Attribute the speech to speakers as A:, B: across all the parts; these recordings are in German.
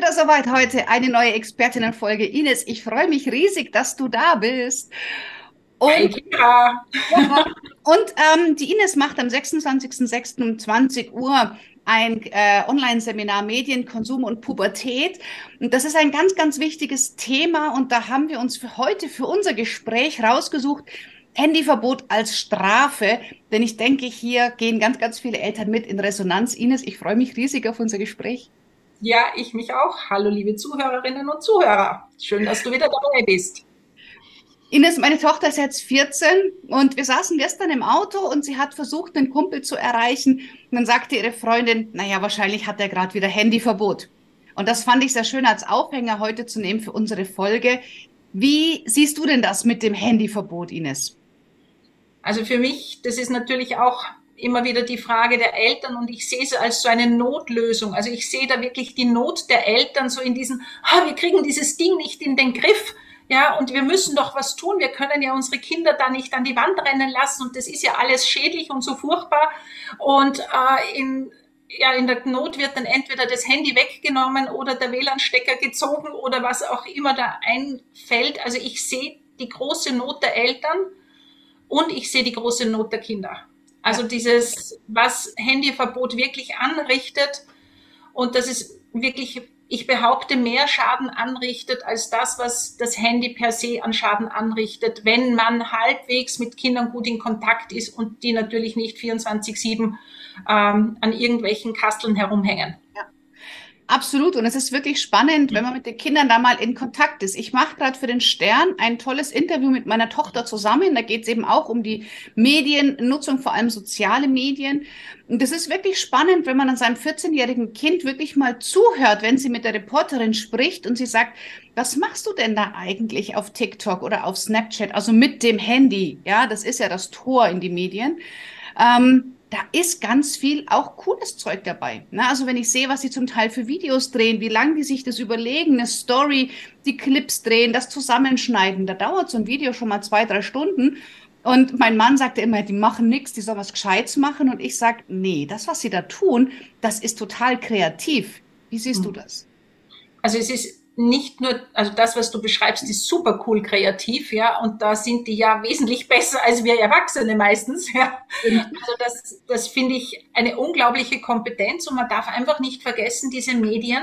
A: Wieder soweit heute, eine neue Expertinnenfolge. Ines, ich freue mich riesig, dass du da bist. Und, ja, und ähm, die Ines macht am 26.06. um 20 Uhr ein äh, Online-Seminar Medien, Konsum und Pubertät. Und das ist ein ganz, ganz wichtiges Thema. Und da haben wir uns für heute, für unser Gespräch rausgesucht, Handyverbot als Strafe. Denn ich denke, hier gehen ganz, ganz viele Eltern mit in Resonanz. Ines, ich freue mich riesig auf unser Gespräch.
B: Ja, ich mich auch. Hallo, liebe Zuhörerinnen und Zuhörer. Schön, dass du wieder dabei bist.
A: Ines, meine Tochter ist jetzt 14 und wir saßen gestern im Auto und sie hat versucht, einen Kumpel zu erreichen. Und dann sagte ihre Freundin, naja, wahrscheinlich hat er gerade wieder Handyverbot. Und das fand ich sehr schön als Aufhänger heute zu nehmen für unsere Folge. Wie siehst du denn das mit dem Handyverbot, Ines?
B: Also für mich, das ist natürlich auch immer wieder die Frage der Eltern und ich sehe es als so eine Notlösung. Also ich sehe da wirklich die Not der Eltern so in diesem, ah, wir kriegen dieses Ding nicht in den Griff ja, und wir müssen doch was tun. Wir können ja unsere Kinder da nicht an die Wand rennen lassen und das ist ja alles schädlich und so furchtbar. Und äh, in, ja, in der Not wird dann entweder das Handy weggenommen oder der WLAN-Stecker gezogen oder was auch immer da einfällt. Also ich sehe die große Not der Eltern und ich sehe die große Not der Kinder. Also dieses, was Handyverbot wirklich anrichtet und das ist wirklich ich behaupte, mehr Schaden anrichtet als das, was das Handy per se an Schaden anrichtet, wenn man halbwegs mit Kindern gut in Kontakt ist und die natürlich nicht 24-7 ähm, an irgendwelchen Kasteln herumhängen.
A: Absolut. Und es ist wirklich spannend, wenn man mit den Kindern da mal in Kontakt ist. Ich mache gerade für den Stern ein tolles Interview mit meiner Tochter zusammen. Da geht es eben auch um die Mediennutzung, vor allem soziale Medien. Und das ist wirklich spannend, wenn man an seinem 14-jährigen Kind wirklich mal zuhört, wenn sie mit der Reporterin spricht und sie sagt, was machst du denn da eigentlich auf TikTok oder auf Snapchat? Also mit dem Handy. Ja, das ist ja das Tor in die Medien. Ähm, da ist ganz viel auch cooles Zeug dabei. Ne? Also wenn ich sehe, was sie zum Teil für Videos drehen, wie lange die sich das überlegen, eine Story, die Clips drehen, das Zusammenschneiden, da dauert so ein Video schon mal zwei, drei Stunden. Und mein Mann sagte immer, die machen nichts, die sollen was Gescheites machen. Und ich sage, nee, das, was sie da tun, das ist total kreativ. Wie siehst du das?
B: Also es ist nicht nur, also das, was du beschreibst, ist super cool kreativ, ja, und da sind die ja wesentlich besser als wir Erwachsene meistens, ja. Also das, das finde ich eine unglaubliche Kompetenz und man darf einfach nicht vergessen, diese Medien.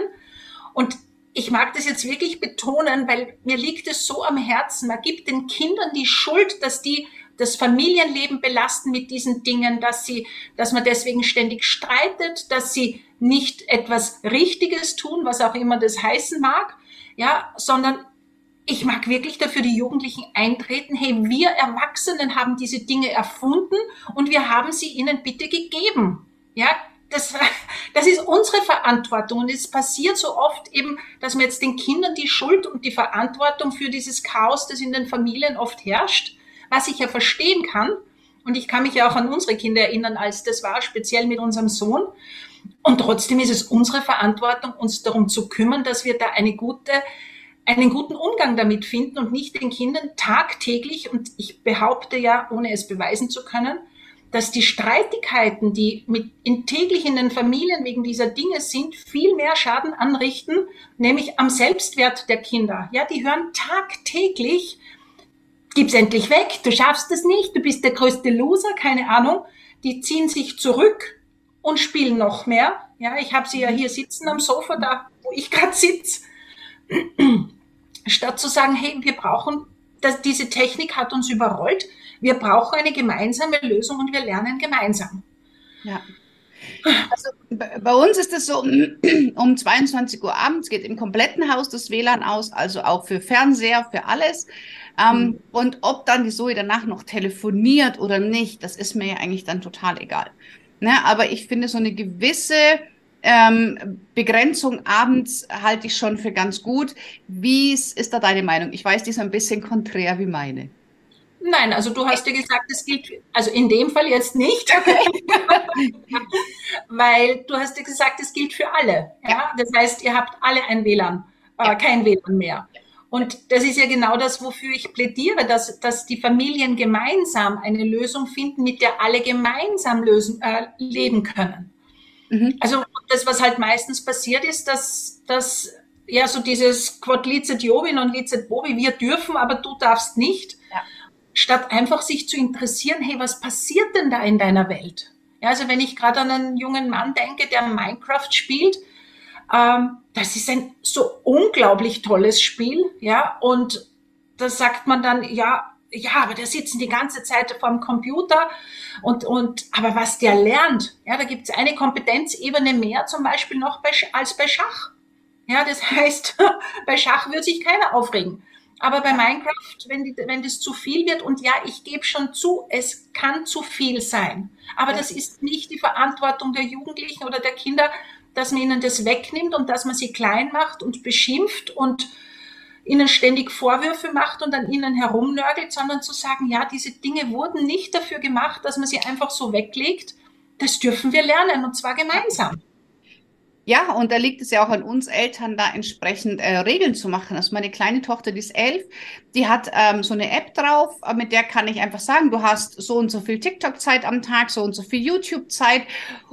B: Und ich mag das jetzt wirklich betonen, weil mir liegt es so am Herzen. Man gibt den Kindern die Schuld, dass die das Familienleben belasten mit diesen Dingen, dass sie, dass man deswegen ständig streitet, dass sie nicht etwas Richtiges tun, was auch immer das heißen mag ja, sondern ich mag wirklich dafür die Jugendlichen eintreten, hey, wir Erwachsenen haben diese Dinge erfunden und wir haben sie ihnen bitte gegeben. Ja, das, das ist unsere Verantwortung. Und es passiert so oft eben, dass man jetzt den Kindern die Schuld und die Verantwortung für dieses Chaos, das in den Familien oft herrscht, was ich ja verstehen kann. Und ich kann mich ja auch an unsere Kinder erinnern, als das war, speziell mit unserem Sohn. Und trotzdem ist es unsere Verantwortung, uns darum zu kümmern, dass wir da eine gute, einen guten Umgang damit finden und nicht den Kindern tagtäglich, und ich behaupte ja, ohne es beweisen zu können, dass die Streitigkeiten, die mit in täglich in den Familien wegen dieser Dinge sind, viel mehr Schaden anrichten, nämlich am Selbstwert der Kinder. Ja, die hören tagtäglich, gib's endlich weg, du schaffst es nicht, du bist der größte Loser, keine Ahnung. Die ziehen sich zurück und spielen noch mehr. Ja, ich habe sie ja hier sitzen am Sofa, da wo ich gerade sitze. Statt zu sagen, hey, wir brauchen, das, diese Technik hat uns überrollt, wir brauchen eine gemeinsame Lösung und wir lernen gemeinsam.
A: Ja. Also bei uns ist es so, um 22 Uhr abends geht im kompletten Haus das WLAN aus, also auch für Fernseher, für alles. Ähm, mhm. Und ob dann die Zoe danach noch telefoniert oder nicht, das ist mir ja eigentlich dann total egal. Ne? Aber ich finde, so eine gewisse Ähm, Begrenzung abends halte ich schon für ganz gut. Wie ist da deine Meinung? Ich weiß, die ist ein bisschen konträr wie meine.
B: Nein, also du hast ja gesagt, es gilt, also in dem Fall jetzt nicht, weil du hast ja gesagt, es gilt für alle. Ja? Das heißt, ihr habt alle ein WLAN, äh, kein WLAN mehr. Und das ist ja genau das, wofür ich plädiere, dass, dass die Familien gemeinsam eine Lösung finden, mit der alle gemeinsam lösen, äh, leben können. Mhm. Also das, was halt meistens passiert ist, dass, dass ja so dieses Quod licet Jovi non licet bovi, wir dürfen, aber du darfst nicht, ja. statt einfach sich zu interessieren, hey, was passiert denn da in deiner Welt? Ja, also wenn ich gerade an einen jungen Mann denke, der Minecraft spielt, ähm, das ist ein so unglaublich tolles Spiel, ja, und da sagt man dann, ja, ja, aber der sitzt die ganze Zeit vorm Computer und, und, aber was der lernt, ja, da gibt es eine Kompetenzebene mehr zum Beispiel noch bei, als bei Schach. Ja, das heißt, bei Schach wird sich keiner aufregen. Aber bei Minecraft, wenn, die, wenn das zu viel wird, und ja, ich gebe schon zu, es kann zu viel sein. Aber das ist nicht die Verantwortung der Jugendlichen oder der Kinder, dass man ihnen das wegnimmt und dass man sie klein macht und beschimpft und ihnen ständig Vorwürfe macht und an ihnen herumnörgelt, sondern zu sagen, ja, diese Dinge wurden nicht dafür gemacht, dass man sie einfach so weglegt. Das dürfen wir lernen und zwar gemeinsam.
A: Ja, und da liegt es ja auch an uns Eltern, da entsprechend äh, Regeln zu machen. Also meine kleine Tochter, die ist elf, die hat ähm, so eine App drauf, äh, mit der kann ich einfach sagen, du hast so und so viel TikTok-Zeit am Tag, so und so viel YouTube-Zeit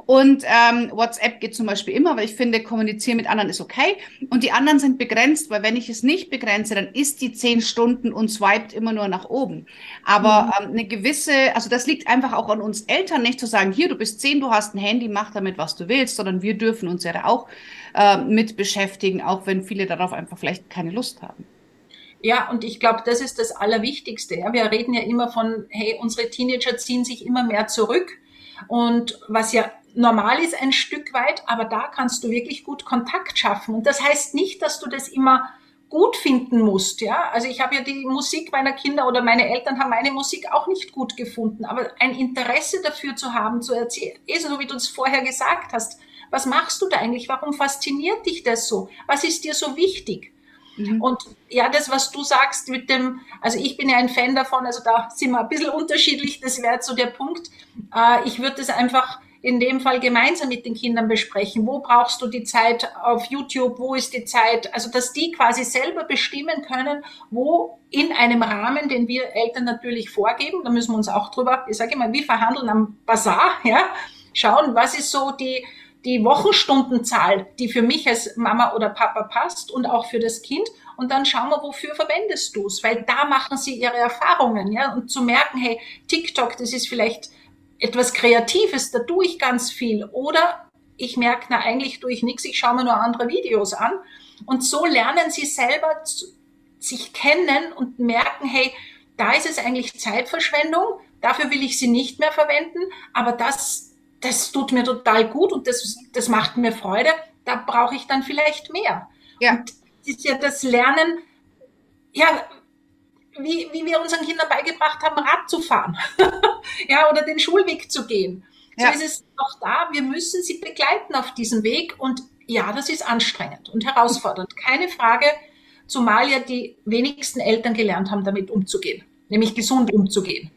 A: und ähm, WhatsApp geht zum Beispiel immer, weil ich finde, kommunizieren mit anderen ist okay. Und die anderen sind begrenzt, weil wenn ich es nicht begrenze, dann ist die zehn Stunden und swiped immer nur nach oben. Aber mhm. ähm, eine gewisse, also das liegt einfach auch an uns Eltern, nicht zu sagen, hier, du bist zehn, du hast ein Handy, mach damit, was du willst, sondern wir dürfen uns auch äh, mit beschäftigen, auch wenn viele darauf einfach vielleicht keine Lust haben.
B: Ja, und ich glaube, das ist das Allerwichtigste. Ja. Wir reden ja immer von, hey, unsere Teenager ziehen sich immer mehr zurück. Und was ja normal ist ein Stück weit, aber da kannst du wirklich gut Kontakt schaffen. Und das heißt nicht, dass du das immer gut finden musst, ja. Also ich habe ja die Musik meiner Kinder oder meine Eltern haben meine Musik auch nicht gut gefunden, aber ein Interesse dafür zu haben, zu erzählen, eh so wie du es vorher gesagt hast. Was machst du da eigentlich? Warum fasziniert dich das so? Was ist dir so wichtig? Mhm. Und ja, das, was du sagst mit dem, also ich bin ja ein Fan davon, also da sind wir ein bisschen unterschiedlich, das wäre so der Punkt. Äh, ich würde das einfach in dem Fall gemeinsam mit den Kindern besprechen. Wo brauchst du die Zeit auf YouTube? Wo ist die Zeit? Also, dass die quasi selber bestimmen können, wo in einem Rahmen, den wir Eltern natürlich vorgeben, da müssen wir uns auch drüber, ich sage immer, wie verhandeln am Bazar, ja, schauen, was ist so die, die Wochenstundenzahl, die für mich als Mama oder Papa passt und auch für das Kind. Und dann schauen wir, wofür verwendest du es? Weil da machen sie ihre Erfahrungen, ja. Und zu merken, hey, TikTok, das ist vielleicht etwas Kreatives, da tue ich ganz viel. Oder ich merke, na eigentlich tue ich nichts, ich schaue mir nur andere Videos an. Und so lernen sie selber zu, sich kennen und merken, hey, da ist es eigentlich Zeitverschwendung, dafür will ich sie nicht mehr verwenden, aber das, das tut mir total gut und das, das macht mir Freude, da brauche ich dann vielleicht mehr. Ja. Und das ist ja das Lernen, ja, wie, wie wir unseren Kindern beigebracht haben, Rad zu fahren ja, oder den Schulweg zu gehen. So ja. ist es auch da, wir müssen sie begleiten auf diesem Weg und ja, das ist anstrengend und herausfordernd, keine Frage, zumal ja die wenigsten Eltern gelernt haben, damit umzugehen, nämlich gesund umzugehen.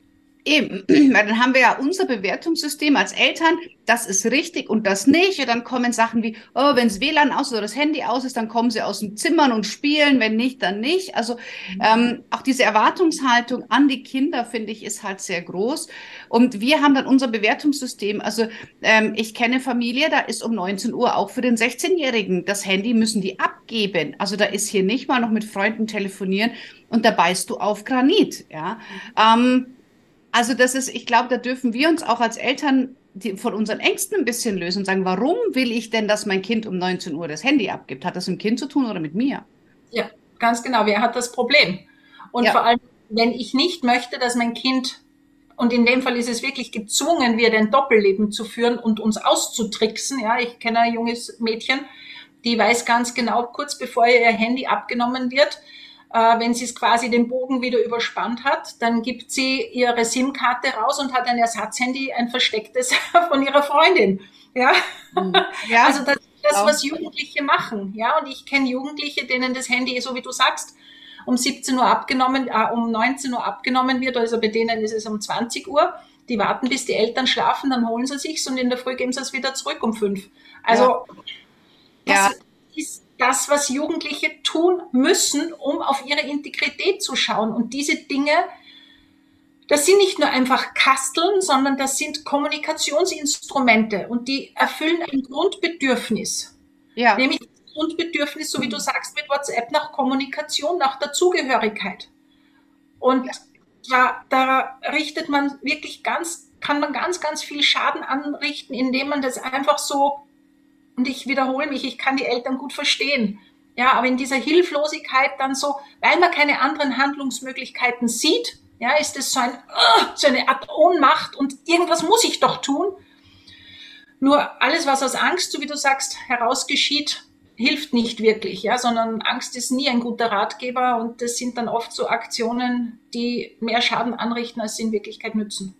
A: Eben, weil dann haben wir ja unser Bewertungssystem als Eltern, das ist richtig und das nicht. Und dann kommen Sachen wie, oh, wenn das WLAN aus oder das Handy aus ist, dann kommen sie aus dem Zimmern und spielen, wenn nicht, dann nicht. Also ähm, auch diese Erwartungshaltung an die Kinder, finde ich, ist halt sehr groß. Und wir haben dann unser Bewertungssystem. Also ähm, ich kenne Familie, da ist um 19 Uhr auch für den 16-Jährigen das Handy müssen die abgeben. Also da ist hier nicht mal noch mit Freunden telefonieren und da beißt du auf Granit. Ja. Ähm, also das ist, ich glaube, da dürfen wir uns auch als Eltern die, von unseren Ängsten ein bisschen lösen und sagen, warum will ich denn, dass mein Kind um 19 Uhr das Handy abgibt? Hat das mit dem Kind zu tun oder mit mir?
B: Ja, ganz genau. Wer hat das Problem? Und ja. vor allem, wenn ich nicht möchte, dass mein Kind, und in dem Fall ist es wirklich gezwungen, wird ein Doppelleben zu führen und uns auszutricksen. Ja, ich kenne ein junges Mädchen, die weiß ganz genau, kurz bevor ihr Handy abgenommen wird, äh, wenn sie es quasi den Bogen wieder überspannt hat, dann gibt sie ihre SIM-Karte raus und hat ein Ersatzhandy, ein verstecktes von ihrer Freundin. Ja, mhm. ja. also das das, was Jugendliche machen. Ja, und ich kenne Jugendliche, denen das Handy, so wie du sagst, um 17 Uhr abgenommen, äh, um 19 Uhr abgenommen wird, also bei denen ist es um 20 Uhr. Die warten, bis die Eltern schlafen, dann holen sie sich's und in der Früh geben sie es wieder zurück um fünf. Also ja. das ist das, was Jugendliche tun müssen, um auf ihre Integrität zu schauen. Und diese Dinge, das sind nicht nur einfach Kasteln, sondern das sind Kommunikationsinstrumente und die erfüllen ein Grundbedürfnis. Ja. Nämlich das Grundbedürfnis, so wie du sagst, mit WhatsApp nach Kommunikation, nach Dazugehörigkeit. Und ja, da richtet man wirklich ganz, kann man ganz, ganz viel Schaden anrichten, indem man das einfach so, und ich wiederhole mich, ich kann die Eltern gut verstehen. Ja, aber in dieser Hilflosigkeit dann so, weil man keine anderen Handlungsmöglichkeiten sieht, ja, ist es so, ein, uh, so eine Art Ohnmacht und irgendwas muss ich doch tun. Nur alles, was aus Angst, so wie du sagst, herausgeschieht, hilft nicht wirklich, ja, sondern Angst ist nie ein guter Ratgeber und das sind dann oft so Aktionen, die mehr Schaden anrichten, als sie in Wirklichkeit nützen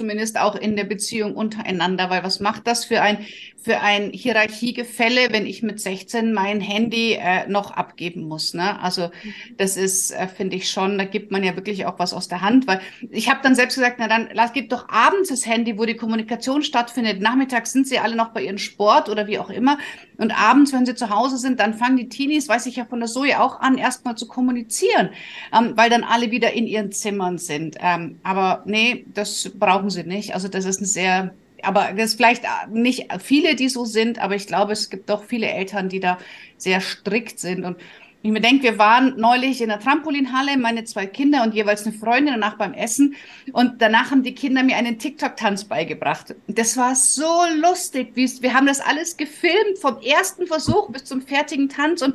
A: zumindest auch in der Beziehung untereinander, weil was macht das für ein, für ein Hierarchiegefälle, wenn ich mit 16 mein Handy äh, noch abgeben muss? Ne? Also das ist, äh, finde ich schon, da gibt man ja wirklich auch was aus der Hand, weil ich habe dann selbst gesagt, na dann lass, gib doch abends das Handy, wo die Kommunikation stattfindet. Nachmittags sind sie alle noch bei ihrem Sport oder wie auch immer. Und abends, wenn sie zu Hause sind, dann fangen die Teenies, weiß ich ja von der Zoe auch an, erstmal zu kommunizieren, ähm, weil dann alle wieder in ihren Zimmern sind. Ähm, aber nee, das brauchen sie nicht. Also das ist ein sehr, aber das ist vielleicht nicht viele, die so sind, aber ich glaube, es gibt doch viele Eltern, die da sehr strikt sind und ich mir denke, wir waren neulich in der Trampolinhalle, meine zwei Kinder und jeweils eine Freundin danach beim Essen. Und danach haben die Kinder mir einen TikTok-Tanz beigebracht. Das war so lustig. Wir haben das alles gefilmt, vom ersten Versuch bis zum fertigen Tanz. Und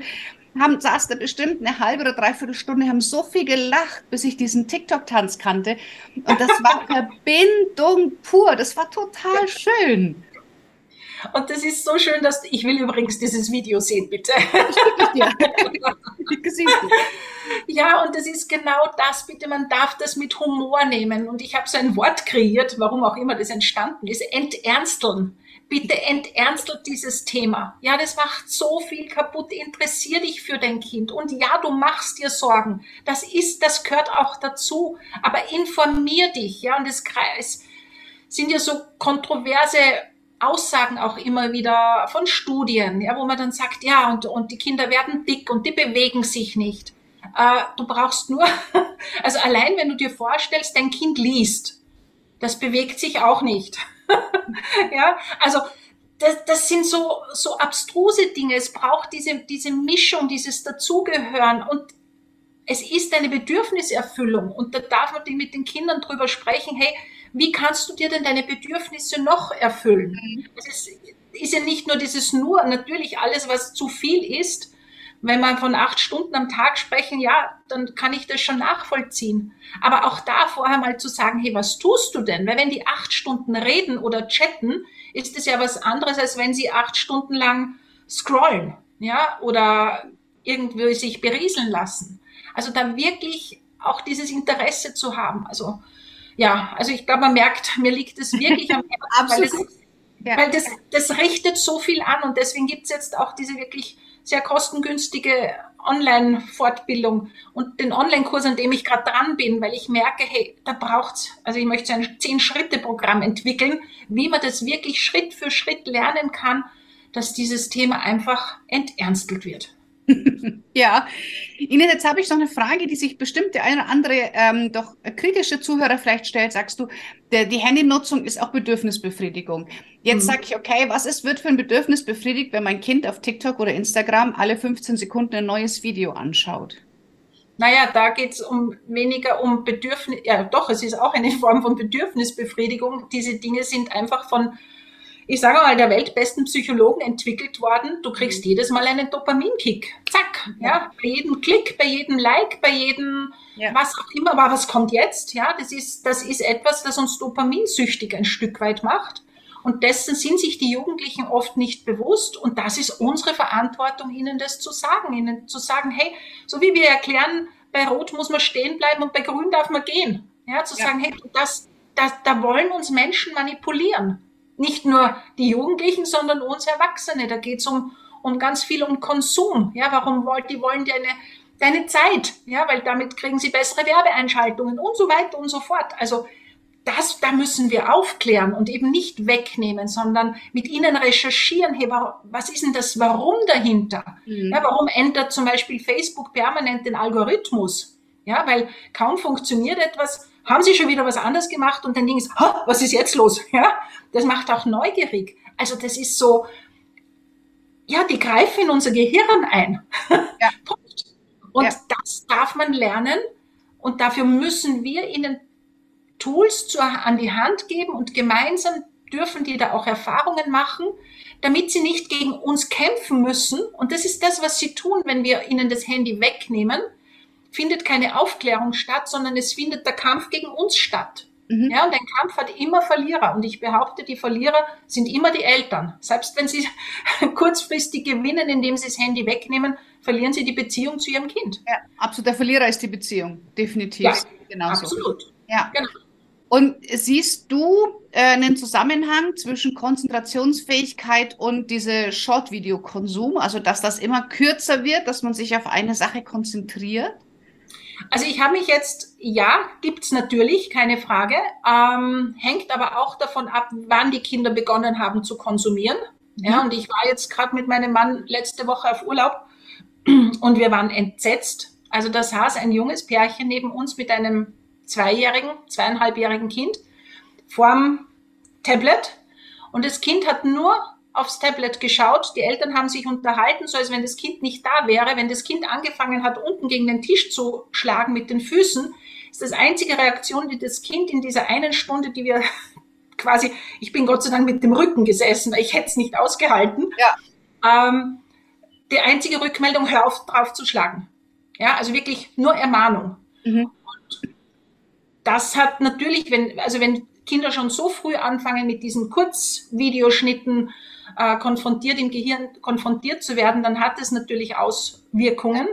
A: haben, saß da bestimmt eine halbe oder dreiviertel Stunde, haben so viel gelacht, bis ich diesen TikTok-Tanz kannte. Und das war Verbindung pur. Das war total schön.
B: Und das ist so schön, dass ich will übrigens dieses Video sehen, bitte. ja, und das ist genau das, bitte, man darf das mit Humor nehmen. Und ich habe so ein Wort kreiert, warum auch immer das entstanden ist, enternsteln bitte enternstel dieses Thema. Ja, das macht so viel kaputt. Interessier dich für dein Kind. Und ja, du machst dir Sorgen. Das ist, das gehört auch dazu. Aber informier dich. Ja, und es sind ja so kontroverse Aussagen auch immer wieder von Studien, ja, wo man dann sagt, ja, und, und die Kinder werden dick und die bewegen sich nicht. Äh, du brauchst nur, also allein wenn du dir vorstellst, dein Kind liest, das bewegt sich auch nicht. ja, also das, das sind so, so abstruse Dinge. Es braucht diese, diese Mischung, dieses Dazugehören und es ist eine Bedürfniserfüllung und da darf man mit den Kindern drüber sprechen, hey, wie kannst du dir denn deine Bedürfnisse noch erfüllen? Mhm. Es ist, ist ja nicht nur dieses nur, natürlich alles, was zu viel ist, wenn man von acht Stunden am Tag sprechen, ja, dann kann ich das schon nachvollziehen. Aber auch da vorher mal zu sagen, hey, was tust du denn? Weil wenn die acht Stunden reden oder chatten, ist das ja was anderes, als wenn sie acht Stunden lang scrollen, ja, oder irgendwie sich berieseln lassen. Also da wirklich auch dieses Interesse zu haben. Also, ja, also ich glaube, man merkt, mir liegt es wirklich am Herzen, weil, das, ja. weil das, das richtet so viel an und deswegen gibt es jetzt auch diese wirklich sehr kostengünstige Online-Fortbildung und den Online-Kurs, an dem ich gerade dran bin, weil ich merke, hey, da braucht's, also ich möchte ein Zehn-Schritte-Programm entwickeln, wie man das wirklich Schritt für Schritt lernen kann, dass dieses Thema einfach enternstet wird.
A: ja, Ines, jetzt habe ich noch eine Frage, die sich bestimmt der eine oder andere ähm, doch kritische Zuhörer vielleicht stellt. Sagst du, der, die Handynutzung ist auch Bedürfnisbefriedigung. Jetzt mhm. sage ich, okay, was ist, wird für ein Bedürfnis befriedigt, wenn mein Kind auf TikTok oder Instagram alle 15 Sekunden ein neues Video anschaut?
B: Naja, da geht es um weniger um Bedürfnis, ja doch, es ist auch eine Form von Bedürfnisbefriedigung. Diese Dinge sind einfach von ich sage mal, der weltbesten Psychologen entwickelt worden. Du kriegst mhm. jedes Mal einen Dopaminkick. Zack, ja. Bei jedem Klick, bei jedem Like, bei jedem, ja. was auch immer. Aber was kommt jetzt? Ja, das ist, das ist etwas, das uns dopaminsüchtig ein Stück weit macht. Und dessen sind sich die Jugendlichen oft nicht bewusst. Und das ist unsere Verantwortung, ihnen das zu sagen. Ihnen zu sagen, hey, so wie wir erklären, bei Rot muss man stehen bleiben und bei Grün darf man gehen. Ja, zu ja. sagen, hey, das, das, da wollen uns Menschen manipulieren. Nicht nur die Jugendlichen, sondern uns Erwachsene. Da geht es um, um ganz viel um Konsum. Ja, warum wollt die wollen deine, deine Zeit? Ja, weil damit kriegen sie bessere Werbeeinschaltungen und so weiter und so fort. Also das, da müssen wir aufklären und eben nicht wegnehmen, sondern mit ihnen recherchieren, hey, was ist denn das Warum dahinter? Mhm. Ja, warum ändert zum Beispiel Facebook permanent den Algorithmus? Ja, weil kaum funktioniert etwas, haben sie schon wieder was anderes gemacht und dann Ding ist, was ist jetzt los? Ja, das macht auch neugierig. Also das ist so, ja, die greifen in unser Gehirn ein. Ja. und ja. das darf man lernen und dafür müssen wir ihnen Tools zur, an die Hand geben und gemeinsam dürfen die da auch Erfahrungen machen, damit sie nicht gegen uns kämpfen müssen. Und das ist das, was sie tun, wenn wir ihnen das Handy wegnehmen. Findet keine Aufklärung statt, sondern es findet der Kampf gegen uns statt. Mhm. Ja, und ein Kampf hat immer Verlierer. Und ich behaupte, die Verlierer sind immer die Eltern. Selbst wenn sie kurzfristig gewinnen, indem sie das Handy wegnehmen, verlieren sie die Beziehung zu ihrem Kind.
A: Ja, absolut. Der Verlierer ist die Beziehung. Definitiv. Ja,
B: Genauso. absolut.
A: Ja. Genau. Und siehst du äh, einen Zusammenhang zwischen Konzentrationsfähigkeit und diese Short-Video-Konsum? Also, dass das immer kürzer wird, dass man sich auf eine Sache konzentriert?
B: Also ich habe mich jetzt, ja, gibt's natürlich, keine Frage, ähm, hängt aber auch davon ab, wann die Kinder begonnen haben zu konsumieren. Ja, mhm. und ich war jetzt gerade mit meinem Mann letzte Woche auf Urlaub und wir waren entsetzt. Also da saß ein junges Pärchen neben uns mit einem zweijährigen, zweieinhalbjährigen Kind vorm Tablet und das Kind hat nur aufs Tablet geschaut. Die Eltern haben sich unterhalten, so als wenn das Kind nicht da wäre. Wenn das Kind angefangen hat, unten gegen den Tisch zu schlagen mit den Füßen, ist das einzige Reaktion, die das Kind in dieser einen Stunde, die wir quasi, ich bin Gott sei Dank mit dem Rücken gesessen, weil ich hätte es nicht ausgehalten. Ja. Ähm, die einzige Rückmeldung, hör auf, drauf zu schlagen. Ja, also wirklich nur Ermahnung. Mhm. Das hat natürlich, wenn, also wenn Kinder schon so früh anfangen mit diesen Kurzvideoschnitten äh, konfrontiert im Gehirn konfrontiert zu werden, dann hat es natürlich Auswirkungen.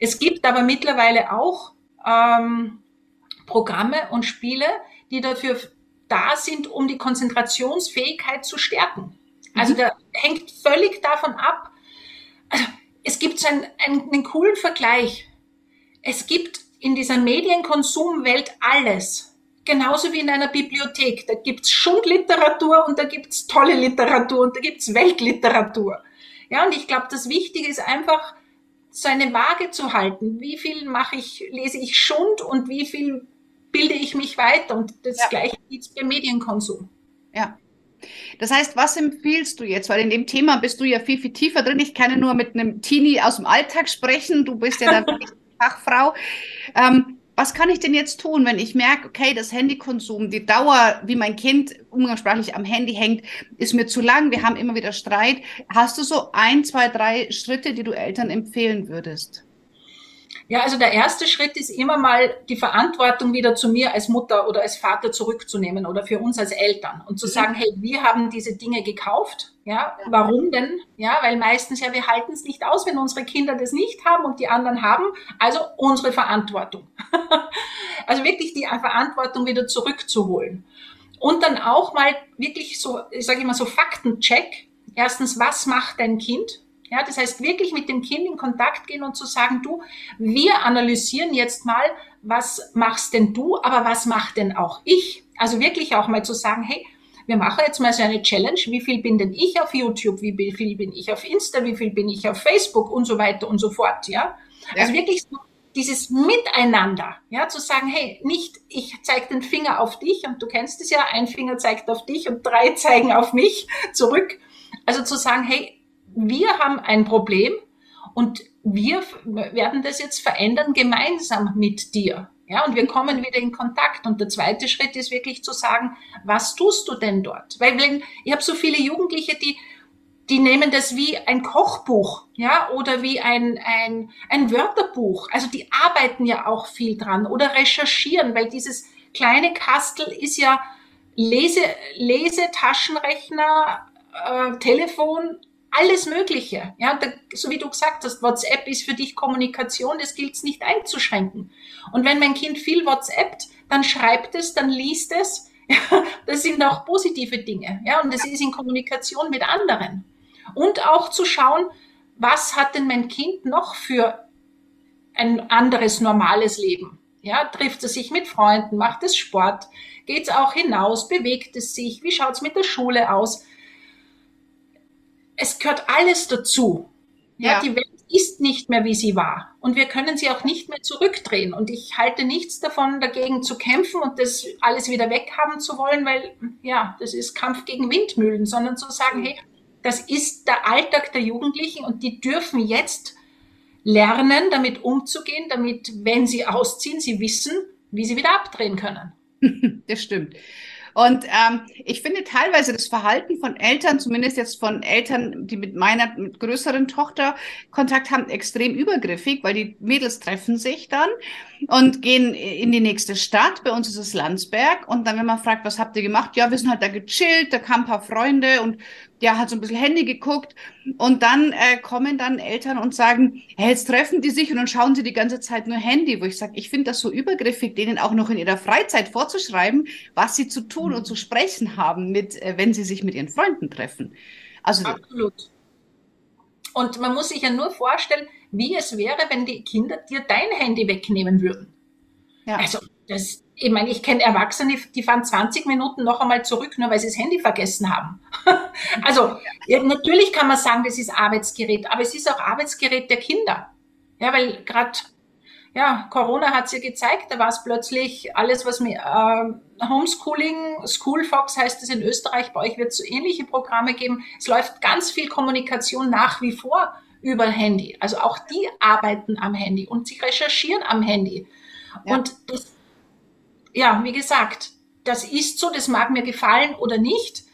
B: Es gibt aber mittlerweile auch ähm, Programme und Spiele, die dafür da sind, um die Konzentrationsfähigkeit zu stärken. Also mhm. da hängt völlig davon ab. Also es gibt so einen, einen, einen coolen Vergleich. Es gibt in dieser Medienkonsumwelt alles. Genauso wie in einer Bibliothek. Da gibt's Schundliteratur und da gibt's tolle Literatur und da gibt's Weltliteratur. Ja, und ich glaube, das Wichtige ist einfach, so eine Waage zu halten. Wie viel mache ich, lese ich Schund und wie viel bilde ich mich weiter? Und das ja. gleiche gilt beim Medienkonsum.
A: Ja. Das heißt, was empfiehlst du jetzt? Weil in dem Thema bist du ja viel, viel tiefer drin. Ich kann ja nur mit einem Teenie aus dem Alltag sprechen. Du bist ja da Fachfrau. Ähm, was kann ich denn jetzt tun, wenn ich merke, okay, das Handykonsum, die Dauer, wie mein Kind umgangssprachlich am Handy hängt, ist mir zu lang, wir haben immer wieder Streit. Hast du so ein, zwei, drei Schritte, die du Eltern empfehlen würdest?
B: Ja, also der erste Schritt ist immer mal die Verantwortung wieder zu mir als Mutter oder als Vater zurückzunehmen oder für uns als Eltern und zu mhm. sagen, hey, wir haben diese Dinge gekauft. Ja, warum denn? Ja, weil meistens ja, wir halten es nicht aus, wenn unsere Kinder das nicht haben und die anderen haben. Also unsere Verantwortung. also wirklich die Verantwortung wieder zurückzuholen. Und dann auch mal wirklich so, ich sage immer so Faktencheck. Erstens, was macht dein Kind? Ja, das heißt, wirklich mit dem Kind in Kontakt gehen und zu sagen, du, wir analysieren jetzt mal, was machst denn du, aber was macht denn auch ich? Also wirklich auch mal zu sagen, hey, wir machen jetzt mal so eine Challenge, wie viel bin denn ich auf YouTube, wie viel bin ich auf Insta, wie viel bin ich auf Facebook und so weiter und so fort, ja? ja. Also wirklich so dieses Miteinander, ja, zu sagen, hey, nicht ich zeige den Finger auf dich und du kennst es ja, ein Finger zeigt auf dich und drei zeigen auf mich zurück. Also zu sagen, hey, wir haben ein Problem und wir werden das jetzt verändern gemeinsam mit dir. Ja, und wir kommen wieder in Kontakt. Und der zweite Schritt ist wirklich zu sagen, was tust du denn dort? Weil wenn, ich habe so viele Jugendliche, die, die nehmen das wie ein Kochbuch, ja, oder wie ein, ein, ein Wörterbuch. Also die arbeiten ja auch viel dran oder recherchieren, weil dieses kleine Kastel ist ja Lese, Lese, Taschenrechner, äh, Telefon, alles Mögliche. Ja, da, so wie du gesagt hast, WhatsApp ist für dich Kommunikation, das gilt es nicht einzuschränken. Und wenn mein Kind viel WhatsAppt, dann schreibt es, dann liest es, das sind auch positive Dinge. Ja, und das ist in Kommunikation mit anderen. Und auch zu schauen, was hat denn mein Kind noch für ein anderes normales Leben? Ja, trifft es sich mit Freunden, macht es Sport, geht es auch hinaus, bewegt es sich, wie schaut es mit der Schule aus? Es gehört alles dazu. Ja, ja. die Welt ist nicht mehr, wie sie war. Und wir können sie auch nicht mehr zurückdrehen. Und ich halte nichts davon, dagegen zu kämpfen und das alles wieder weghaben zu wollen, weil, ja, das ist Kampf gegen Windmühlen, sondern zu sagen, hey, das ist der Alltag der Jugendlichen und die dürfen jetzt lernen, damit umzugehen, damit, wenn sie ausziehen, sie wissen, wie sie wieder abdrehen können.
A: Das stimmt. Und ähm, ich finde teilweise das Verhalten von Eltern, zumindest jetzt von Eltern, die mit meiner mit größeren Tochter Kontakt haben, extrem übergriffig, weil die Mädels treffen sich dann und gehen in die nächste Stadt. Bei uns ist es Landsberg. Und dann, wenn man fragt, was habt ihr gemacht? Ja, wir sind halt da gechillt, da kamen ein paar Freunde und der hat so ein bisschen Handy geguckt. Und dann äh, kommen dann Eltern und sagen, hey, jetzt treffen die sich und dann schauen sie die ganze Zeit nur Handy, wo ich sage, ich finde das so übergriffig, denen auch noch in ihrer Freizeit vorzuschreiben, was sie zu tun und zu sprechen haben, mit, äh, wenn sie sich mit ihren Freunden treffen.
B: Also, Absolut. Und man muss sich ja nur vorstellen, wie es wäre, wenn die Kinder dir dein Handy wegnehmen würden. Ja. Also, das, ich meine, ich kenne Erwachsene, die fahren 20 Minuten noch einmal zurück, nur weil sie das Handy vergessen haben. also, ja, natürlich kann man sagen, das ist Arbeitsgerät, aber es ist auch Arbeitsgerät der Kinder. Ja, weil gerade, ja, Corona hat es ja gezeigt, da war es plötzlich alles, was mir, äh, Homeschooling, Schoolfox heißt es in Österreich, bei euch wird es so ähnliche Programme geben. Es läuft ganz viel Kommunikation nach wie vor über Handy. Also auch die arbeiten am Handy und sie recherchieren am Handy. Ja. Und das, ja, wie gesagt, das ist so, das mag mir gefallen oder nicht.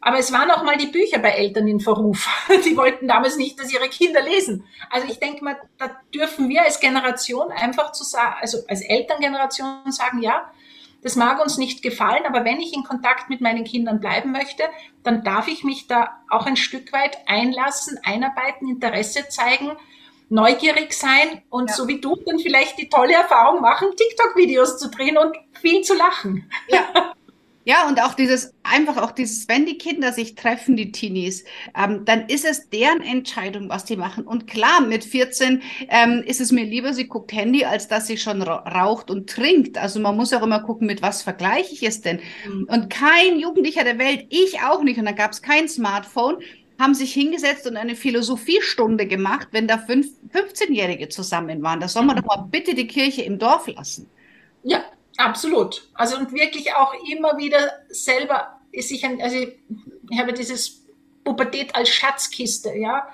B: Aber es waren auch mal die Bücher bei Eltern in Verruf. Die wollten damals nicht, dass ihre Kinder lesen. Also ich denke mal, da dürfen wir als Generation einfach zu sagen, also als Elterngeneration sagen, ja, das mag uns nicht gefallen, aber wenn ich in Kontakt mit meinen Kindern bleiben möchte, dann darf ich mich da auch ein Stück weit einlassen, einarbeiten, Interesse zeigen, neugierig sein und ja. so wie du dann vielleicht die tolle Erfahrung machen, TikTok-Videos zu drehen und viel zu lachen.
A: Ja. Ja, und auch dieses, einfach auch dieses, wenn die Kinder sich treffen, die Teenies, ähm, dann ist es deren Entscheidung, was die machen. Und klar, mit 14 ähm, ist es mir lieber, sie guckt Handy, als dass sie schon raucht und trinkt. Also man muss auch immer gucken, mit was vergleiche ich es denn. Mhm. Und kein Jugendlicher der Welt, ich auch nicht, und da gab es kein Smartphone, haben sich hingesetzt und eine Philosophiestunde gemacht, wenn da 15-Jährige zusammen waren. Da soll man doch mal bitte die Kirche im Dorf lassen.
B: Ja, Absolut. Also und wirklich auch immer wieder selber sich ein, also ich habe dieses Pubertät als Schatzkiste, ja.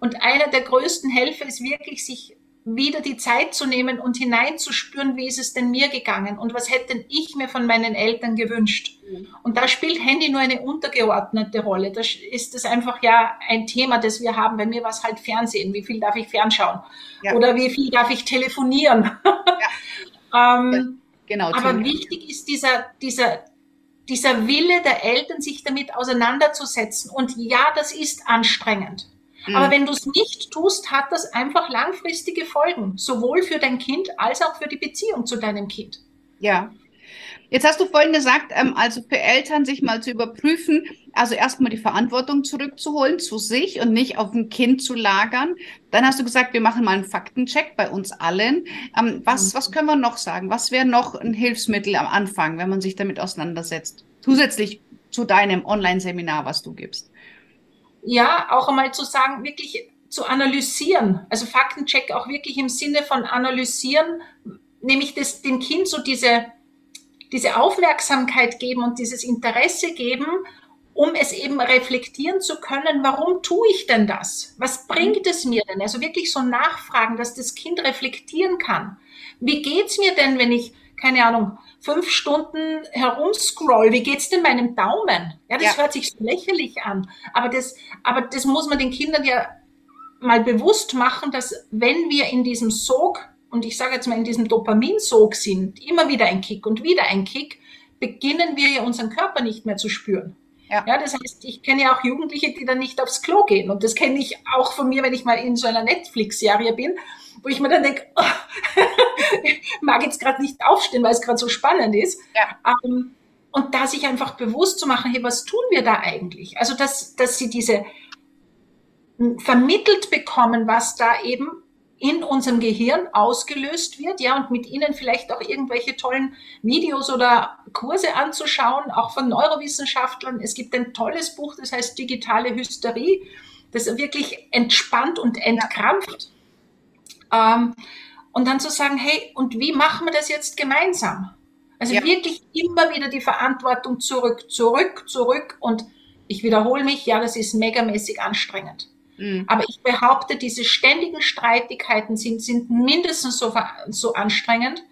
B: Und einer der größten Helfer ist wirklich, sich wieder die Zeit zu nehmen und hineinzuspüren, wie ist es denn mir gegangen und was hätte denn ich mir von meinen Eltern gewünscht. Mhm. Und da spielt Handy nur eine untergeordnete Rolle. Da ist es einfach ja ein Thema, das wir haben. Bei mir war es halt Fernsehen. Wie viel darf ich fernschauen? Ja. Oder wie viel darf ich telefonieren? Ja. ähm, Genau. Aber wichtig ist dieser, dieser, dieser Wille der Eltern, sich damit auseinanderzusetzen. Und ja, das ist anstrengend. Mhm. Aber wenn du es nicht tust, hat das einfach langfristige Folgen, sowohl für dein Kind als auch für die Beziehung zu deinem Kind.
A: Ja, Jetzt hast du vorhin gesagt, ähm, also für Eltern sich mal zu überprüfen, also erstmal die Verantwortung zurückzuholen zu sich und nicht auf ein Kind zu lagern. Dann hast du gesagt, wir machen mal einen Faktencheck bei uns allen. Ähm, was, was können wir noch sagen? Was wäre noch ein Hilfsmittel am Anfang, wenn man sich damit auseinandersetzt? Zusätzlich zu deinem Online-Seminar, was du gibst.
B: Ja, auch einmal zu sagen, wirklich zu analysieren. Also Faktencheck auch wirklich im Sinne von analysieren, nämlich das, dem Kind so diese diese Aufmerksamkeit geben und dieses Interesse geben, um es eben reflektieren zu können, warum tue ich denn das? Was bringt es mir denn? Also wirklich so nachfragen, dass das Kind reflektieren kann. Wie geht's mir denn, wenn ich, keine Ahnung, fünf Stunden herumscroll? Wie geht's denn meinem Daumen? Ja, das ja. hört sich so lächerlich an. Aber das, aber das muss man den Kindern ja mal bewusst machen, dass wenn wir in diesem Sog und ich sage jetzt mal in diesem Dopaminsog sind, immer wieder ein Kick und wieder ein Kick, beginnen wir ja unseren Körper nicht mehr zu spüren. Ja. ja, das heißt, ich kenne ja auch Jugendliche, die dann nicht aufs Klo gehen. Und das kenne ich auch von mir, wenn ich mal in so einer Netflix-Serie bin, wo ich mir dann denke, oh, mag jetzt gerade nicht aufstehen, weil es gerade so spannend ist. Ja. Ähm, und da sich einfach bewusst zu machen, hey, was tun wir da eigentlich? Also, dass, dass sie diese vermittelt bekommen, was da eben in unserem Gehirn ausgelöst wird, ja, und mit ihnen vielleicht auch irgendwelche tollen Videos oder Kurse anzuschauen, auch von Neurowissenschaftlern. Es gibt ein tolles Buch, das heißt Digitale Hysterie, das wirklich entspannt und entkrampft. Ja. Ähm, und dann zu sagen, hey, und wie machen wir das jetzt gemeinsam? Also ja. wirklich immer wieder die Verantwortung zurück, zurück, zurück. Und ich wiederhole mich, ja, das ist megamäßig anstrengend. Mhm. Aber ich behaupte, diese ständigen Streitigkeiten sind, sind mindestens so, so anstrengend,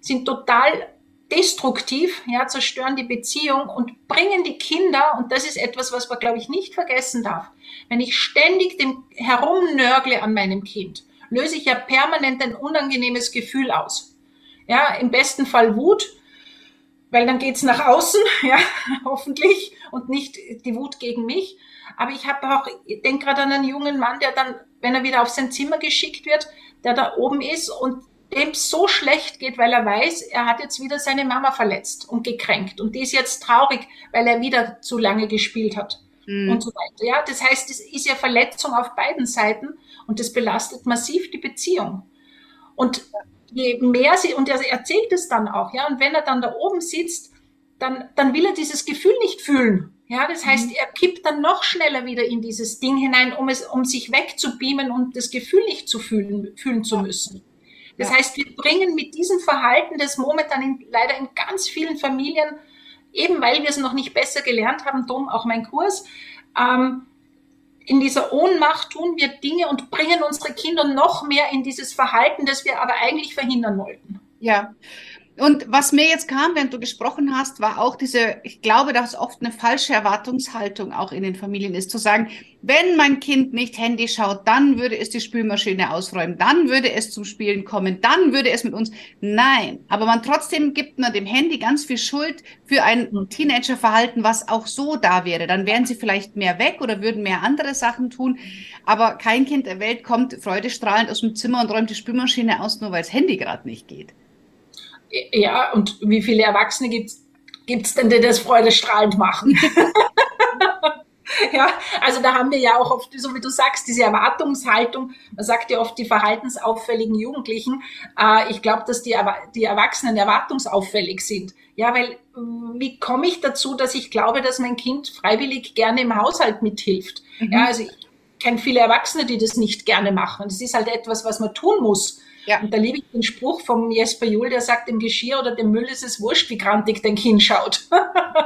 B: sind total destruktiv, ja, zerstören die Beziehung und bringen die Kinder, und das ist etwas, was man, glaube ich, nicht vergessen darf. Wenn ich ständig dem herumnörgle an meinem Kind, löse ich ja permanent ein unangenehmes Gefühl aus. Ja, im besten Fall Wut, weil dann geht's nach außen, ja, hoffentlich, und nicht die Wut gegen mich. Aber ich habe auch, ich denke gerade an einen jungen Mann, der dann, wenn er wieder auf sein Zimmer geschickt wird, der da oben ist und dem so schlecht geht, weil er weiß, er hat jetzt wieder seine Mama verletzt und gekränkt. Und die ist jetzt traurig, weil er wieder zu lange gespielt hat. Mhm. Und so weiter. Ja, das heißt, es ist ja Verletzung auf beiden Seiten und das belastet massiv die Beziehung. Und je mehr sie, und er erzählt es dann auch, ja, und wenn er dann da oben sitzt, dann, dann will er dieses Gefühl nicht fühlen. Ja, das heißt, mhm. er kippt dann noch schneller wieder in dieses Ding hinein, um es, um sich wegzubeamen und das Gefühl nicht zu fühlen, fühlen zu müssen. Das ja. heißt, wir bringen mit diesem Verhalten, das momentan in, leider in ganz vielen Familien, eben weil wir es noch nicht besser gelernt haben, drum auch mein Kurs, ähm, in dieser Ohnmacht tun wir Dinge und bringen unsere Kinder noch mehr in dieses Verhalten, das wir aber eigentlich verhindern wollten.
A: Ja, und was mir jetzt kam, während du gesprochen hast, war auch diese, ich glaube, dass oft eine falsche Erwartungshaltung auch in den Familien ist, zu sagen, wenn mein Kind nicht Handy schaut, dann würde es die Spülmaschine ausräumen, dann würde es zum Spielen kommen, dann würde es mit uns. Nein, aber man trotzdem gibt man dem Handy ganz viel Schuld für ein mhm. Teenagerverhalten, was auch so da wäre. Dann wären sie vielleicht mehr weg oder würden mehr andere Sachen tun. Aber kein Kind der Welt kommt freudestrahlend aus dem Zimmer und räumt die Spülmaschine aus, nur weil das Handy gerade nicht geht.
B: Ja, und wie viele Erwachsene gibt es denn, die das freudestrahlend machen? ja, also da haben wir ja auch oft, so wie du sagst, diese Erwartungshaltung. Man sagt ja oft die verhaltensauffälligen Jugendlichen. Äh, ich glaube, dass die, die Erwachsenen erwartungsauffällig sind. Ja, weil wie komme ich dazu, dass ich glaube, dass mein Kind freiwillig gerne im Haushalt mithilft? Mhm. Ja, also ich kenne viele Erwachsene, die das nicht gerne machen. Das ist halt etwas, was man tun muss. Ja. Und da liebe ich den Spruch vom Jesper Juhl, der sagt, dem Geschirr oder dem Müll ist es wurscht, wie grantig dein Kind schaut.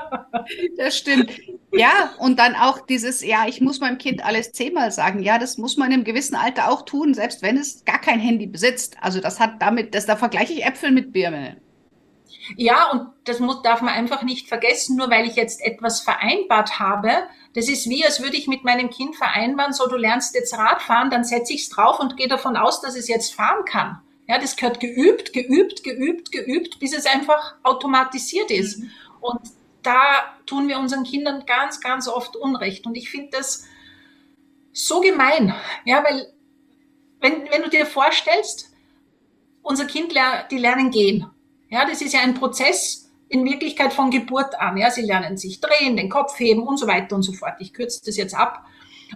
A: das stimmt. Ja, und dann auch dieses, ja, ich muss meinem Kind alles zehnmal sagen. Ja, das muss man im gewissen Alter auch tun, selbst wenn es gar kein Handy besitzt. Also das hat damit, das, da vergleiche ich Äpfel mit Birnen.
B: Ja, und das muss, darf man einfach nicht vergessen, nur weil ich jetzt etwas vereinbart habe. Das ist wie, als würde ich mit meinem Kind vereinbaren, so du lernst jetzt Radfahren, dann setze ich es drauf und gehe davon aus, dass es jetzt fahren kann. Ja, das gehört geübt, geübt, geübt, geübt, bis es einfach automatisiert ist. Mhm. Und da tun wir unseren Kindern ganz, ganz oft Unrecht. Und ich finde das so gemein. Ja, weil wenn, wenn du dir vorstellst, unser Kind, die lernen gehen. Ja, das ist ja ein Prozess in Wirklichkeit von Geburt an. Ja, sie lernen sich drehen, den Kopf heben und so weiter und so fort. Ich kürze das jetzt ab.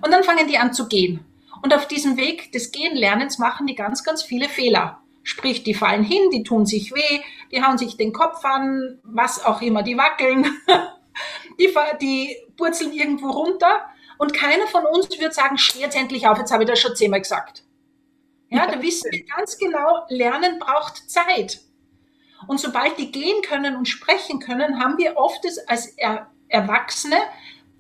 B: Und dann fangen die an zu gehen. Und auf diesem Weg des Gehenlernens machen die ganz, ganz viele Fehler. Sprich, die fallen hin, die tun sich weh, die hauen sich den Kopf an, was auch immer, die wackeln, die, die purzeln irgendwo runter. Und keiner von uns wird sagen, steh jetzt endlich auf, jetzt habe ich das schon zehnmal gesagt. Ja, da wissen wir ganz genau, Lernen braucht Zeit. Und sobald die gehen können und sprechen können, haben wir oft als er Erwachsene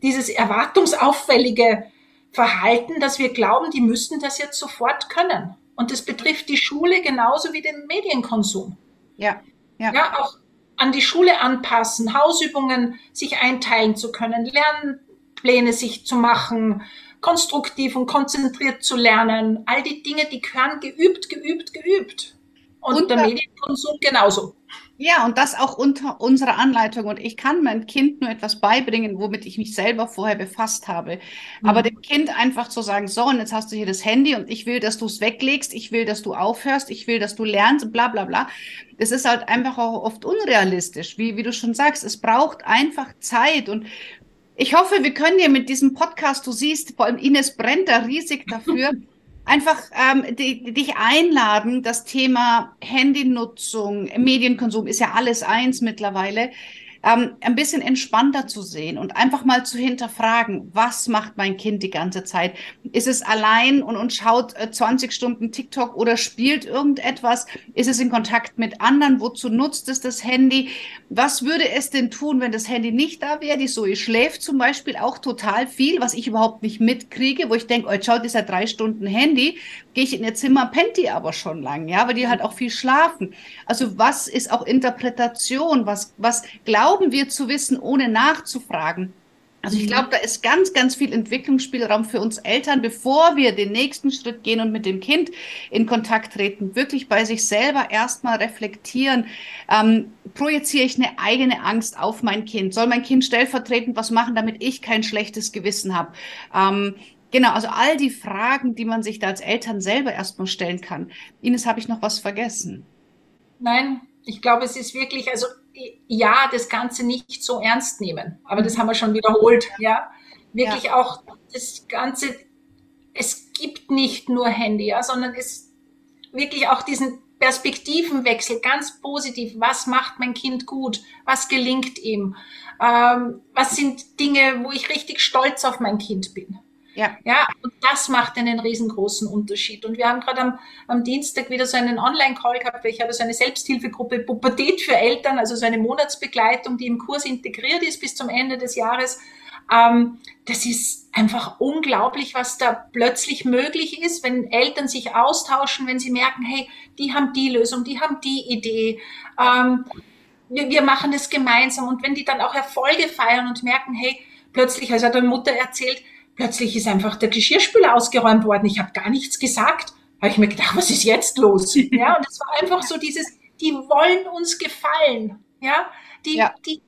B: dieses erwartungsauffällige Verhalten, dass wir glauben, die müssten das jetzt sofort können. Und das betrifft die Schule genauso wie den Medienkonsum.
A: Ja,
B: ja. ja auch an die Schule anpassen, Hausübungen sich einteilen zu können, Lernpläne sich zu machen, konstruktiv und konzentriert zu lernen. All die Dinge, die gehören geübt, geübt, geübt. Und, und der Medienkonsum genauso.
A: Ja, und das auch unter unserer Anleitung. Und ich kann meinem Kind nur etwas beibringen, womit ich mich selber vorher befasst habe. Mhm. Aber dem Kind einfach zu sagen, so, und jetzt hast du hier das Handy und ich will, dass du es weglegst, ich will, dass du aufhörst, ich will, dass du lernst, bla bla bla. Das ist halt einfach auch oft unrealistisch, wie, wie du schon sagst. Es braucht einfach Zeit. Und ich hoffe, wir können dir mit diesem Podcast, du siehst, vor allem Ines brennt da riesig dafür. einfach ähm, die, dich einladen, das Thema Handynutzung, Medienkonsum ist ja alles eins mittlerweile, ähm, ein bisschen entspannter zu sehen und einfach mal zu hinterfragen, was macht mein Kind die ganze Zeit? Ist es allein und, und schaut äh, 20 Stunden TikTok oder spielt irgendetwas? Ist es in Kontakt mit anderen? Wozu nutzt es das Handy? Was würde es denn tun, wenn das Handy nicht da wäre? Die Zoe schläft zum Beispiel auch total viel, was ich überhaupt nicht mitkriege, wo ich denke, oh, jetzt schaut, ja drei Stunden Handy, gehe ich in ihr Zimmer, pennt die aber schon lang, ja, weil die halt auch viel schlafen. Also was ist auch Interpretation? Was, was glauben wir zu wissen, ohne nachzufragen? Also ich mhm. glaube, da ist ganz, ganz viel Entwicklungsspielraum für uns Eltern, bevor wir den nächsten Schritt gehen und mit dem Kind in Kontakt treten. Wirklich bei sich selber erstmal reflektieren. Ähm, projiziere ich eine eigene Angst auf mein Kind? Soll mein Kind stellvertretend was machen, damit ich kein schlechtes Gewissen habe? Ähm, Genau, also all die Fragen, die man sich da als Eltern selber erstmal stellen kann. Ines, habe ich noch was vergessen?
B: Nein, ich glaube, es ist wirklich, also ja, das Ganze nicht so ernst nehmen. Aber das haben wir schon wiederholt, ja. Wirklich ja. auch das Ganze, es gibt nicht nur Handy, ja, sondern es wirklich auch diesen Perspektivenwechsel, ganz positiv. Was macht mein Kind gut? Was gelingt ihm? Ähm, was sind Dinge, wo ich richtig stolz auf mein Kind bin? Ja. ja, und das macht einen riesengroßen Unterschied. Und wir haben gerade am, am Dienstag wieder so einen Online-Call gehabt, weil ich habe so eine Selbsthilfegruppe Pubertät für Eltern, also so eine Monatsbegleitung, die im Kurs integriert ist bis zum Ende des Jahres. Ähm, das ist einfach unglaublich, was da plötzlich möglich ist, wenn Eltern sich austauschen, wenn sie merken, hey, die haben die Lösung, die haben die Idee. Ähm, wir, wir machen das gemeinsam. Und wenn die dann auch Erfolge feiern und merken, hey, plötzlich, also hat eine Mutter erzählt, Plötzlich ist einfach der Geschirrspüler ausgeräumt worden. Ich habe gar nichts gesagt. Habe ich mir gedacht, was ist jetzt los? Ja, und es war einfach so dieses, die wollen uns gefallen. Ja, die, ja. die,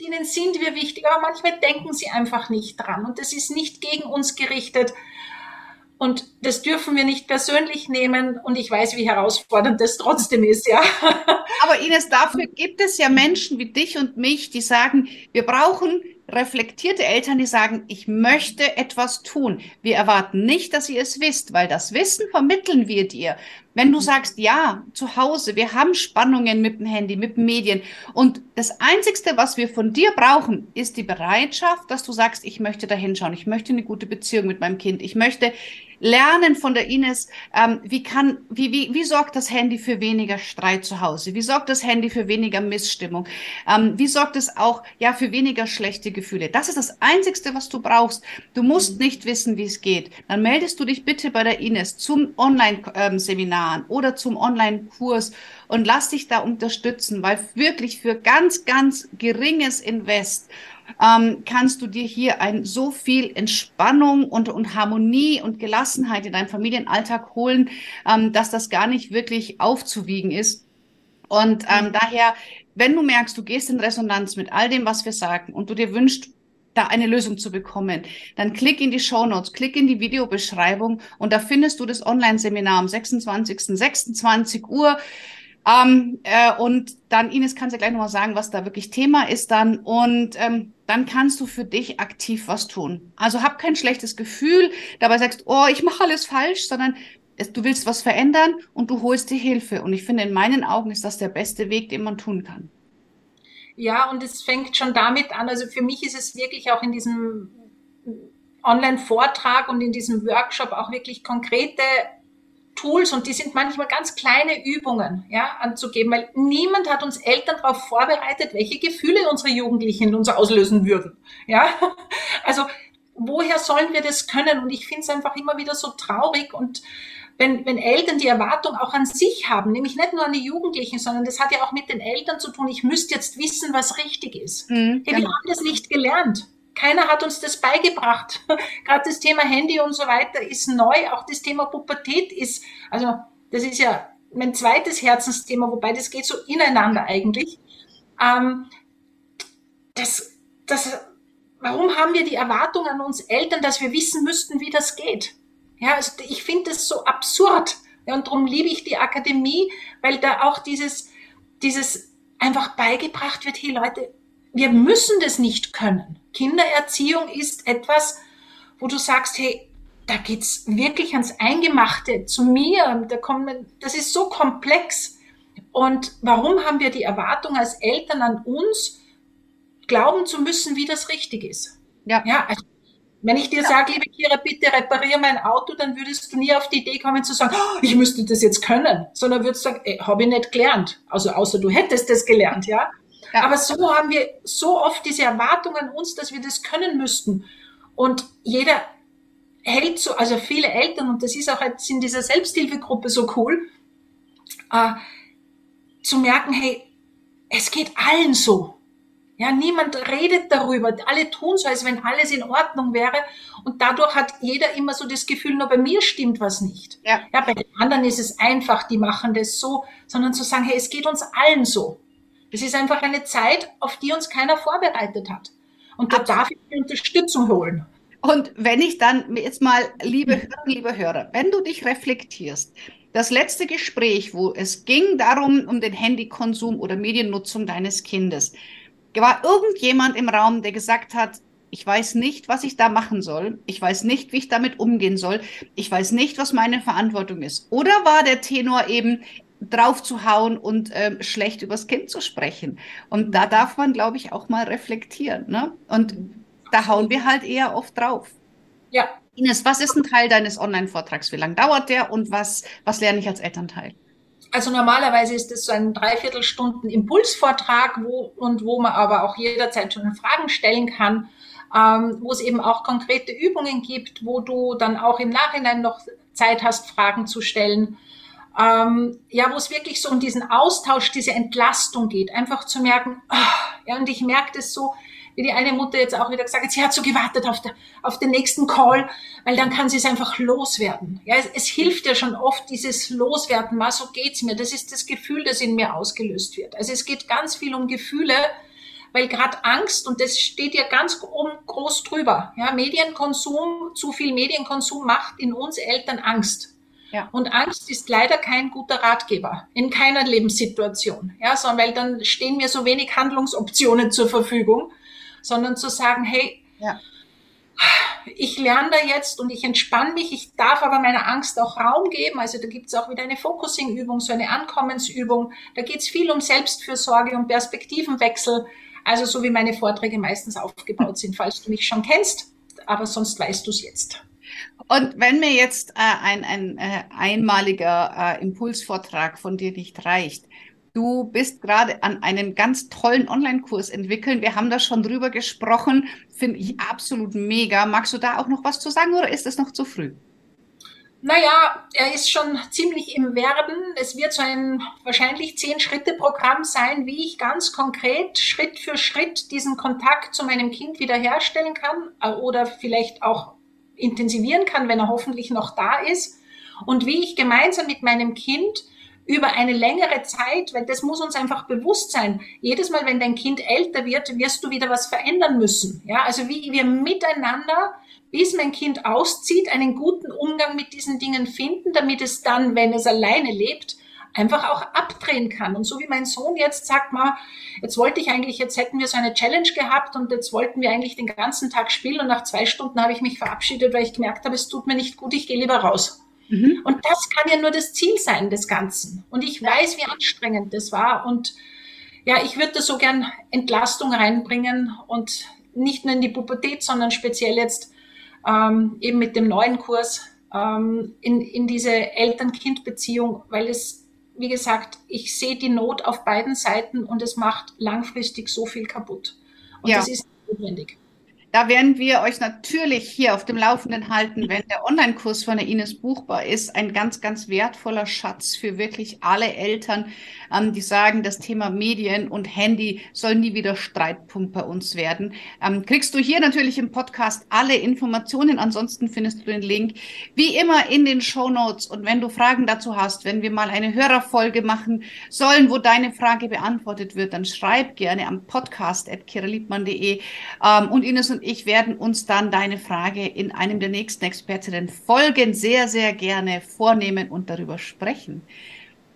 B: denen sind wir wichtig, aber manchmal denken sie einfach nicht dran. Und das ist nicht gegen uns gerichtet. Und das dürfen wir nicht persönlich nehmen. Und ich weiß, wie herausfordernd das trotzdem ist, ja.
A: Aber Ines, dafür gibt es ja Menschen wie dich und mich, die sagen, wir brauchen reflektierte Eltern, die sagen, ich möchte etwas tun. Wir erwarten nicht, dass ihr es wisst, weil das Wissen vermitteln wir dir. Wenn du sagst, ja, zu Hause, wir haben Spannungen mit dem Handy, mit den Medien und das Einzigste, was wir von dir brauchen, ist die Bereitschaft, dass du sagst, ich möchte da hinschauen, ich möchte eine gute Beziehung mit meinem Kind, ich möchte lernen von der Ines, ähm, wie kann, wie, wie, wie sorgt das Handy für weniger Streit zu Hause? Wie sorgt das Handy für weniger Missstimmung? Ähm, wie sorgt es auch, ja, für weniger schlechte Gefühle? Das ist das Einzigste, was du brauchst. Du musst mhm. nicht wissen, wie es geht. Dann meldest du dich bitte bei der Ines zum Online-Seminaren oder zum Online-Kurs und lass dich da unterstützen, weil wirklich für ganz, ganz geringes Invest ähm, kannst du dir hier ein so viel Entspannung und, und Harmonie und Gelassenheit in deinen Familienalltag holen, ähm, dass das gar nicht wirklich aufzuwiegen ist. Und ähm, daher, wenn du merkst, du gehst in Resonanz mit all dem, was wir sagen und du dir wünschst, da eine Lösung zu bekommen, dann klick in die Show Notes, klick in die Videobeschreibung und da findest du das Online-Seminar am 26. 26 Uhr. Ähm, äh, und dann, Ines, kannst du gleich nochmal sagen, was da wirklich Thema ist dann. Und ähm, dann kannst du für dich aktiv was tun. Also hab kein schlechtes Gefühl, dabei sagst, oh, ich mache alles falsch, sondern du willst was verändern und du holst dir Hilfe. Und ich finde, in meinen Augen ist das der beste Weg, den man tun kann.
B: Ja, und es fängt schon damit an. Also für mich ist es wirklich auch in diesem Online-Vortrag und in diesem Workshop auch wirklich konkrete Tools und die sind manchmal ganz kleine Übungen ja, anzugeben, weil niemand hat uns Eltern darauf vorbereitet, welche Gefühle unsere Jugendlichen in uns auslösen würden. Ja, also woher sollen wir das können? Und ich finde es einfach immer wieder so traurig und wenn, wenn Eltern die Erwartung auch an sich haben, nämlich nicht nur an die Jugendlichen, sondern das hat ja auch mit den Eltern zu tun, ich müsste jetzt wissen, was richtig ist. Mhm, wir genau. haben das nicht gelernt. Keiner hat uns das beigebracht. Gerade das Thema Handy und so weiter ist neu. Auch das Thema Pubertät ist, also das ist ja mein zweites Herzensthema, wobei das geht so ineinander eigentlich. Ähm, das, das, warum haben wir die Erwartung an uns Eltern, dass wir wissen müssten, wie das geht? Ja, also ich finde das so absurd. Ja, und darum liebe ich die Akademie, weil da auch dieses, dieses einfach beigebracht wird, hey Leute, wir müssen das nicht können. Kindererziehung ist etwas, wo du sagst, hey, da geht's wirklich ans Eingemachte zu mir. Da kommen, das ist so komplex. Und warum haben wir die Erwartung als Eltern an uns, glauben zu müssen, wie das richtig ist? Ja. ja also wenn ich dir ja. sage, liebe Kira, bitte repariere mein Auto, dann würdest du nie auf die Idee kommen zu sagen, oh, ich müsste das jetzt können, sondern würdest sagen, habe ich nicht gelernt. Also außer du hättest das gelernt, ja? Ja. Aber so haben wir so oft diese Erwartung an uns, dass wir das können müssten. Und jeder hält so, also viele Eltern, und das ist auch jetzt in dieser Selbsthilfegruppe so cool, äh, zu merken, hey, es geht allen so. Ja, niemand redet darüber. Alle tun so, als wenn alles in Ordnung wäre. Und dadurch hat jeder immer so das Gefühl, nur bei mir stimmt was nicht. Ja. ja, bei den anderen ist es einfach, die machen das so, sondern zu sagen, hey, es geht uns allen so. Das ist einfach eine Zeit, auf die uns keiner vorbereitet hat. Und da darf ich Unterstützung holen.
A: Und wenn ich dann jetzt mal, liebe Hörer, liebe Hörer, wenn du dich reflektierst, das letzte Gespräch, wo es ging darum, um den Handykonsum oder Mediennutzung deines Kindes, war irgendjemand im Raum, der gesagt hat, ich weiß nicht, was ich da machen soll. Ich weiß nicht, wie ich damit umgehen soll. Ich weiß nicht, was meine Verantwortung ist. Oder war der Tenor eben drauf zu hauen und ähm, schlecht übers Kind zu sprechen? Und da darf man, glaube ich, auch mal reflektieren. Ne? Und da hauen wir halt eher oft drauf. Ja. Ines, was ist ein Teil deines Online-Vortrags? Wie lange dauert der und was, was lerne ich als Elternteil?
B: Also normalerweise ist es so ein Dreiviertelstunden Impulsvortrag, wo, und wo man aber auch jederzeit schon Fragen stellen kann, ähm, wo es eben auch konkrete Übungen gibt, wo du dann auch im Nachhinein noch Zeit hast, Fragen zu stellen. Ähm, ja, wo es wirklich so um diesen Austausch, diese Entlastung geht, einfach zu merken, oh, ja, und ich merke das so, wie die eine Mutter jetzt auch wieder gesagt hat, sie hat so gewartet auf, der, auf den nächsten Call, weil dann kann sie es einfach loswerden. Ja, es, es hilft ja schon oft dieses Loswerden, mal so geht's mir. Das ist das Gefühl, das in mir ausgelöst wird. Also es geht ganz viel um Gefühle, weil gerade Angst, und das steht ja ganz oben groß drüber, ja, Medienkonsum, zu viel Medienkonsum macht in uns Eltern Angst. Ja. Und Angst ist leider kein guter Ratgeber in keiner Lebenssituation, ja, sondern weil dann stehen mir so wenig Handlungsoptionen zur Verfügung sondern zu sagen, hey, ja. ich lerne da jetzt und ich entspanne mich, ich darf aber meiner Angst auch Raum geben. Also da gibt es auch wieder eine Focusing-Übung, so eine Ankommensübung. Da geht es viel um Selbstfürsorge und Perspektivenwechsel. Also so wie meine Vorträge meistens aufgebaut sind, falls du mich schon kennst. Aber sonst weißt du es jetzt.
A: Und wenn mir jetzt äh, ein, ein äh, einmaliger äh, Impulsvortrag von dir nicht reicht, Du bist gerade an einem ganz tollen Online-Kurs entwickeln. Wir haben da schon drüber gesprochen. Finde ich absolut mega. Magst du da auch noch was zu sagen oder ist es noch zu früh?
B: Naja, er ist schon ziemlich im Werden. Es wird so ein wahrscheinlich Zehn-Schritte-Programm sein, wie ich ganz konkret Schritt für Schritt diesen Kontakt zu meinem Kind wiederherstellen kann äh, oder vielleicht auch intensivieren kann, wenn er hoffentlich noch da ist. Und wie ich gemeinsam mit meinem Kind über eine längere Zeit, weil das muss uns einfach bewusst sein. Jedes Mal, wenn dein Kind älter wird, wirst du wieder was verändern müssen. Ja, also wie wir miteinander, bis mein Kind auszieht, einen guten Umgang mit diesen Dingen finden, damit es dann, wenn es alleine lebt, einfach auch abdrehen kann. Und so wie mein Sohn jetzt sagt, mal, jetzt wollte ich eigentlich, jetzt hätten wir so eine Challenge gehabt und jetzt wollten wir eigentlich den ganzen Tag spielen und nach zwei Stunden habe ich mich verabschiedet, weil ich gemerkt habe, es tut mir nicht gut, ich gehe lieber raus. Mhm. Und das kann ja nur das Ziel sein des Ganzen. Und ich weiß, wie anstrengend das war. Und ja, ich würde da so gern Entlastung reinbringen und nicht nur in die Pubertät, sondern speziell jetzt ähm, eben mit dem neuen Kurs ähm, in, in diese Eltern-Kind-Beziehung, weil es, wie gesagt, ich sehe die Not auf beiden Seiten und es macht langfristig so viel kaputt. Und ja. das ist notwendig.
A: Da werden wir euch natürlich hier auf dem Laufenden halten, wenn der Online-Kurs von der Ines buchbar ist. Ein ganz, ganz wertvoller Schatz für wirklich alle Eltern, ähm, die sagen, das Thema Medien und Handy soll nie wieder Streitpunkt bei uns werden. Ähm, kriegst du hier natürlich im Podcast alle Informationen. Ansonsten findest du den Link wie immer in den Show Notes. Und wenn du Fragen dazu hast, wenn wir mal eine Hörerfolge machen sollen, wo deine Frage beantwortet wird, dann schreib gerne am podcast.kiraliebmann.de. Ähm, und Ines und ich werden uns dann deine Frage in einem der nächsten Expertinnen Folgen sehr, sehr gerne vornehmen und darüber sprechen.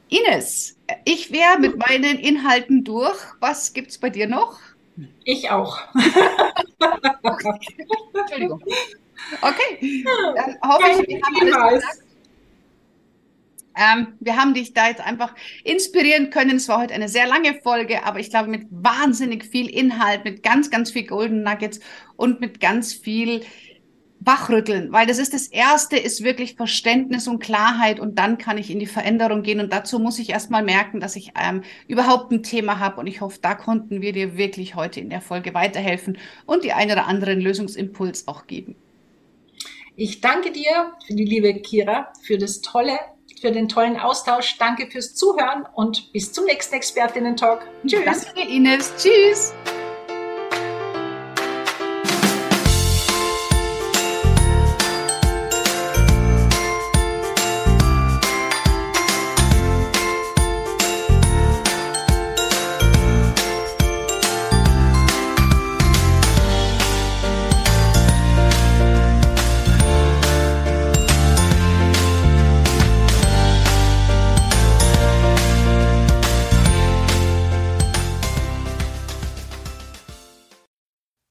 A: Ines, ich wäre mit meinen Inhalten durch. Was gibt es bei dir noch?
B: Ich auch.
A: Entschuldigung. Okay, dann hoffe ich, wir haben alles. Ähm, wir haben dich da jetzt einfach inspirieren können. Es war heute eine sehr lange Folge, aber ich glaube mit wahnsinnig viel Inhalt, mit ganz, ganz viel Golden Nuggets und mit ganz viel Wachrütteln, weil das ist das erste, ist wirklich Verständnis und Klarheit und dann kann ich in die Veränderung gehen und dazu muss ich erstmal merken, dass ich ähm, überhaupt ein Thema habe und ich hoffe, da konnten wir dir wirklich heute in der Folge weiterhelfen und die ein oder anderen Lösungsimpuls auch geben.
B: Ich danke dir, die liebe Kira, für das tolle für den tollen Austausch. Danke fürs Zuhören und bis zum nächsten Expertinnen-Talk.
A: Tschüss. Danke, Ines. Tschüss.